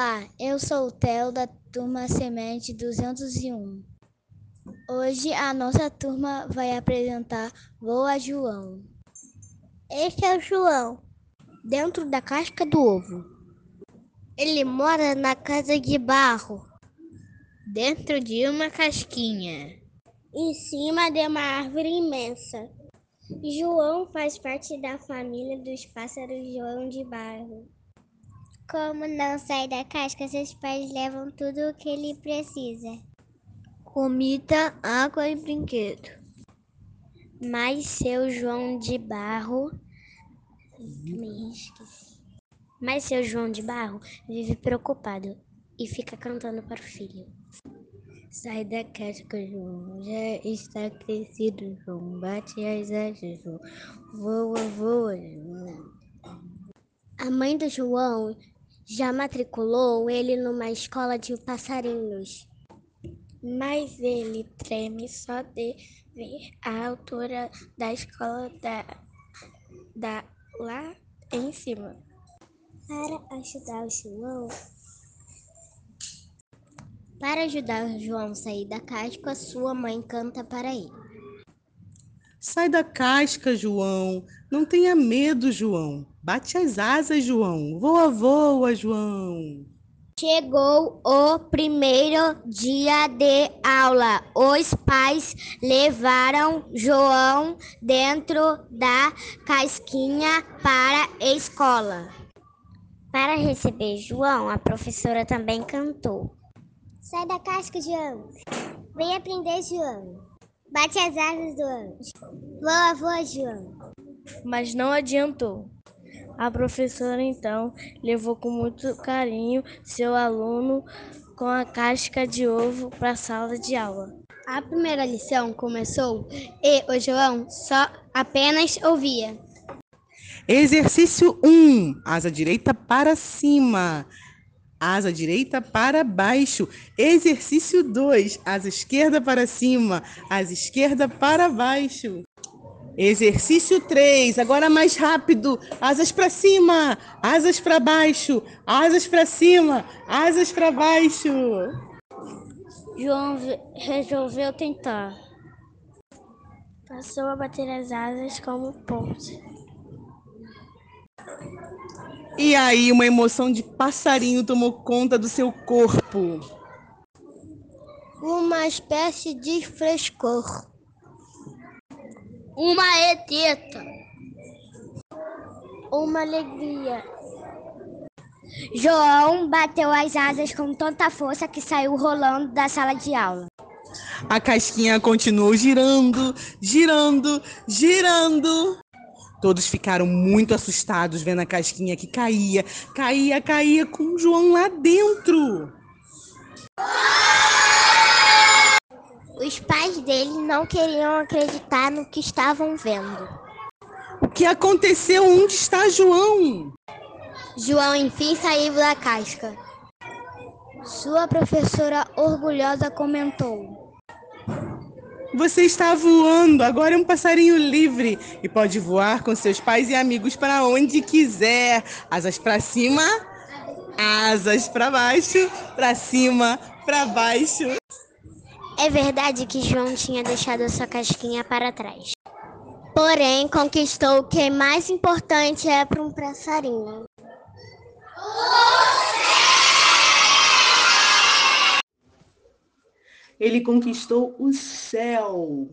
Olá, eu sou o Theo da turma Semente 201. Hoje a nossa turma vai apresentar Voa João. Este é o João, dentro da casca do ovo. Ele mora na casa de barro, dentro de uma casquinha, em cima de uma árvore imensa. João faz parte da família dos pássaros João de Barro. Como não sai da casca, seus pais levam tudo o que ele precisa: comida, água e brinquedo. Mas seu João de Barro. Mas seu João de Barro vive preocupado e fica cantando para o filho. Sai da casca, João. Já está crescido, João. Bate as asas, João. Voa, voa, João. A mãe do João já matriculou ele numa escola de passarinhos. Mas ele treme só de ver a altura da escola da, da lá em cima. Para ajudar o João, para ajudar o João a sair da casca, sua mãe canta para ele. Sai da casca, João. Não tenha medo, João. Bate as asas, João. Voa, voa, João. Chegou o primeiro dia de aula. Os pais levaram João dentro da casquinha para a escola. Para receber João, a professora também cantou. Sai da casca, João. Vem aprender, João. Bate as asas, João. Voa, voa, João. Mas não adiantou. A professora então levou com muito carinho seu aluno com a casca de ovo para a sala de aula. A primeira lição começou e o João só apenas ouvia. Exercício 1, asa direita para cima. Asa direita para baixo. Exercício 2. Asa esquerda para cima. Asa esquerda para baixo. Exercício 3. Agora mais rápido. Asas para cima. Asas para baixo. Asas para cima. Asas para baixo. João resolveu tentar. Passou a bater as asas como ponte. E aí, uma emoção de passarinho tomou conta do seu corpo. Uma espécie de frescor. Uma eteta. Uma alegria. João bateu as asas com tanta força que saiu rolando da sala de aula. A casquinha continuou girando, girando, girando. Todos ficaram muito assustados vendo a casquinha que caía, caía, caía com o João lá dentro. Os pais dele não queriam acreditar no que estavam vendo. O que aconteceu? Onde está João? João enfim saiu da casca. Sua professora orgulhosa comentou: você está voando, agora é um passarinho livre e pode voar com seus pais e amigos para onde quiser. Asas para cima, asas para baixo, para cima, para baixo. É verdade que João tinha deixado a sua casquinha para trás. Porém, conquistou o que é mais importante é para um passarinho. Ele conquistou o céu.